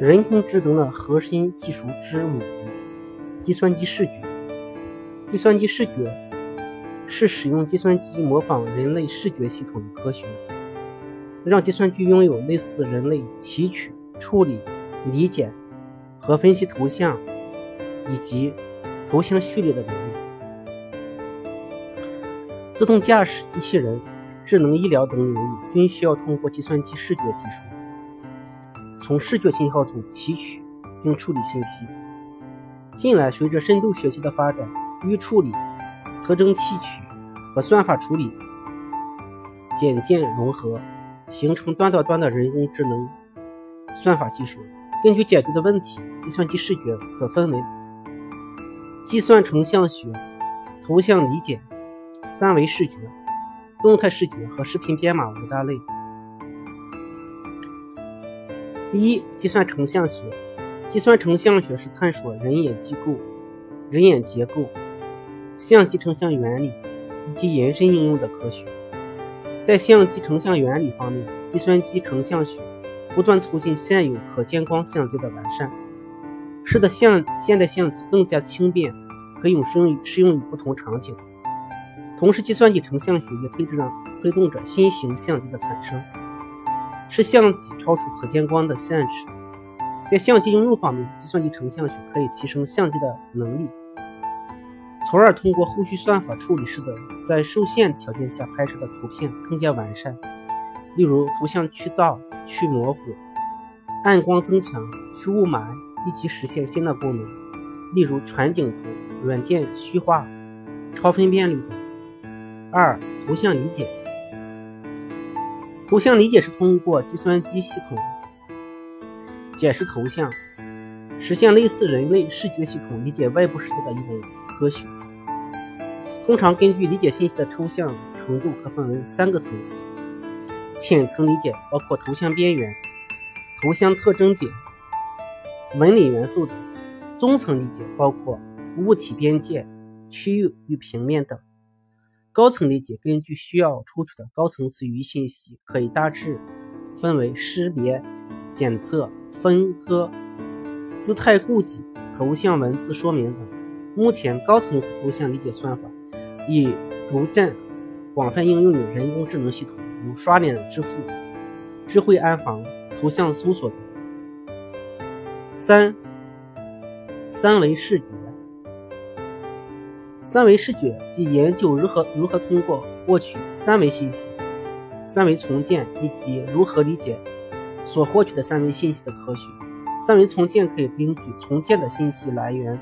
人工智能的核心技术之母：计算机视觉。计算机视觉是使用计算机模仿人类视觉系统的科学，让计算机拥有类似人类提取、处理、理解和分析图像以及图像序列的能力。自动驾驶机器人。智能医疗等领域均需要通过计算机视觉技术，从视觉信号中提取并处理信息。近来，随着深度学习的发展，预处理、特征提取和算法处理渐渐融合，形成端到端的人工智能算法技术。根据解决的问题，计算机视觉可分为计算成像学、图像理解、三维视觉。动态视觉和视频编码五大类。一、计算成像学。计算成像学是探索人眼机构、人眼结构、相机成像原理以及延伸应用的科学。在相机成像原理方面，计算机成像学不断促进现有可见光相机的完善，使得相现代相机更加轻便，可用适用于适用于不同场景。同时，计算机成像学也推着推动着新型相机的产生，是相机超出可见光的限制。在相机应用方面，计算机成像学可以提升相机的能力，从而通过后续算法处理，使得在受限条件下拍摄的图片更加完善。例如，图像去噪、去模糊、暗光增强、去雾霾，以及实现新的功能，例如全景图、软件虚化、超分辨率等。二、图像理解。图像理解是通过计算机系统解释图像，实现类似人类视觉系统理解外部世界的一种科学。通常根据理解信息的抽象程度，可分为三个层次：浅层理解包括图像边缘、图像特征点、纹理元素等；中层理解包括物体边界、区域与平面等。高层理解根据需要抽取的高层次语义信息，可以大致分为识别、检测、分割、姿态估计、头像文字说明等。目前，高层次图像理解算法已逐渐广泛应用于人工智能系统，如刷脸支付、智慧安防、图像搜索等。三、三维视觉。三维视觉即研究如何如何通过获取三维信息、三维重建以及如何理解所获取的三维信息的科学。三维重建可以根据重建的信息来源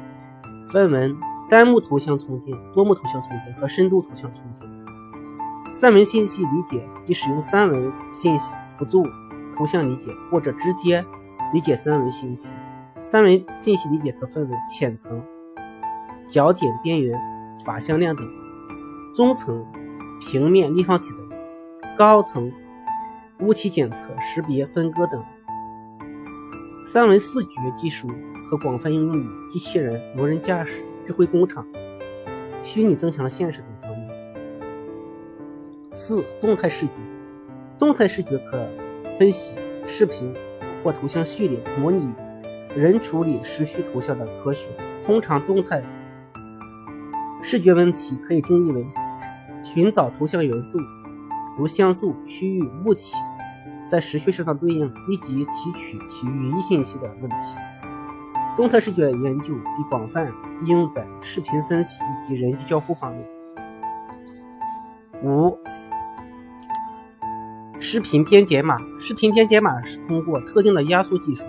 分为单目图像重建、多目图像重建和深度图像重建。三维信息理解即使用三维信息辅助图像理解，或者直接理解三维信息。三维信息理解可分为浅层。角点、边缘、法向量等；中层平面、立方体等；高层物体检测、识别、分割等。三维视觉技术可广泛应用于机器人、无人驾驶、智慧工厂、虚拟增强现实等方面。四、动态视觉。动态视觉可分析视频或图像序列，模拟人处理时序图像的科学。通常，动态视觉问题可以定义为寻找图像元素，如像素、区域、物体，在时序上的对应，以及提取其语义信息的问题。动态视觉研究已广泛应用在视频分析以及人机交互方面。五、视频编解码。视频编解码是通过特定的压缩技术。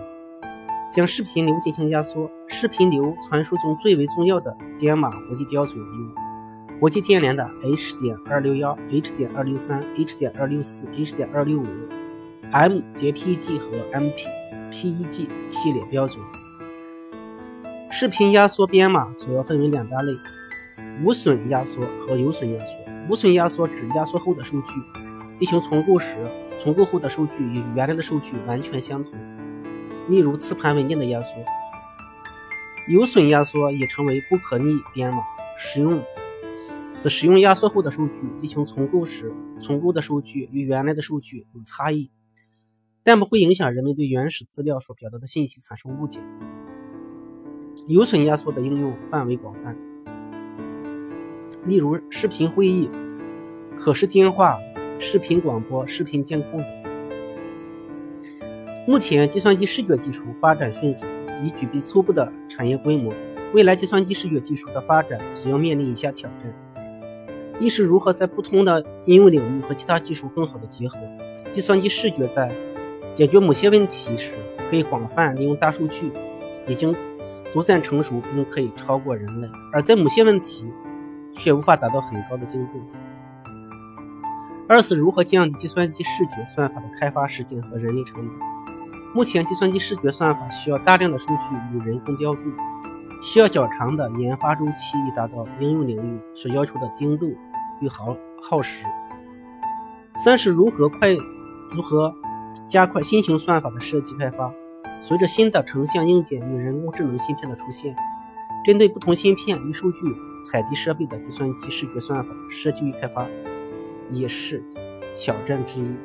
将视频流进行压缩。视频流传输中最为重要的编码国际标准有国际电联的 H 点二六幺、H 点二六三、H 点二六四、H 点二六五、M 点 PEG 和 MP PEG 系列标准。视频压缩编码主要分为两大类：无损压缩和有损压缩。无损压缩指压缩后的数据进行重构时，重构后的数据与原来的数据完全相同。例如磁盘文件的压缩，有损压缩也称为不可逆编码。使用自使用压缩后的数据进行重构时，重构的数据与原来的数据有差异，但不会影响人们对原始资料所表达的信息产生误解。有损压缩的应用范围广泛，例如视频会议、可视电话、视频广播、视频监控等。目前，计算机视觉技术发展迅速，已具备初步的产业规模。未来，计算机视觉技术的发展主要面临以下挑战：一是如何在不同的应用领域和其他技术更好的结合。计算机视觉在解决某些问题时，可以广泛利用大数据，已经逐渐成熟并可以超过人类；而在某些问题却无法达到很高的精度。二是如何降低计算机视觉算法的开发时间和人力成本。目前，计算机视觉算法需要大量的数据与人工标注，需要较长的研发周期以达到应用领域所要求的精度与耗耗时。三是如何快如何加快新型算法的设计开发。随着新的成像硬件与人工智能芯片的出现，针对不同芯片与数据采集设备的计算机视觉算法设计与开发也是挑战之一。